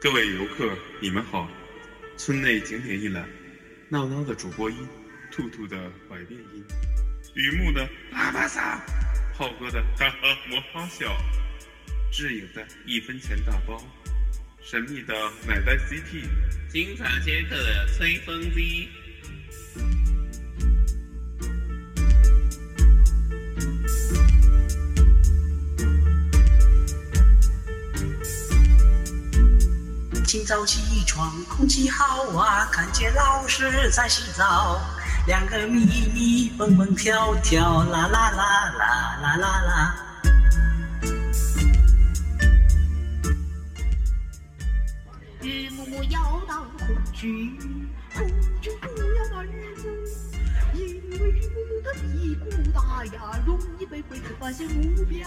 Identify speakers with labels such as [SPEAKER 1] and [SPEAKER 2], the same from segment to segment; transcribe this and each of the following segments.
[SPEAKER 1] 各位游客，你们好！村内景点一览，闹闹的主播音，兔兔的百变音，雨木的喇叭嗓，炮哥的哈哈魔哈笑，智影的一分钱大包，神秘的奶奶 CT，
[SPEAKER 2] 经常接客的吹风机。
[SPEAKER 3] 清早起床，空气好啊，看见老师在洗澡，两个咪咪蹦蹦跳跳，啦啦啦啦啦啦啦。
[SPEAKER 4] 雨木木要当空军，空军不要骂雨木，因为雨木木的屁股大呀，容易被鬼子发现目标。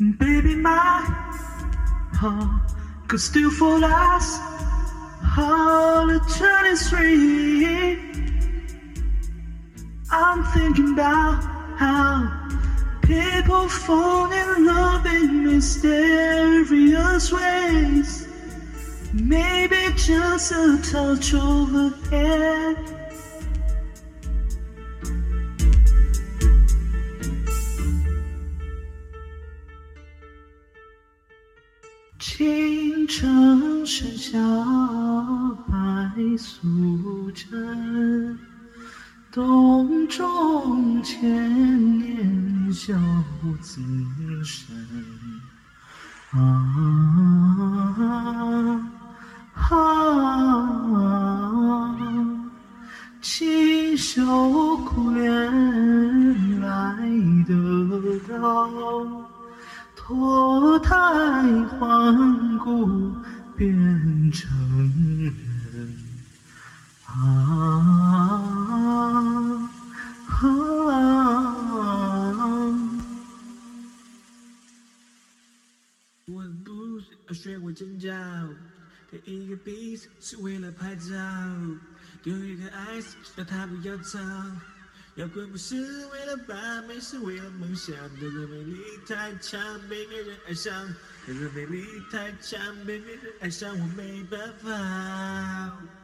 [SPEAKER 5] Baby, my heart could still fall as all eternity. I'm thinking about how people fall in love in mysterious ways. Maybe just a touch overhead. 青城山下白素贞，洞中千年修子身。啊啊！锦绣古莲来得到。脱胎换骨变成人啊啊！
[SPEAKER 6] 我不是要学会尖叫，第一个 beat 是为了拍照，有一个 ice 要他不要吵。摇滚不是为了把妹，是为了梦想。她的魅力太强，被别人爱上。她的魅力太强，被别人爱上，我没办法。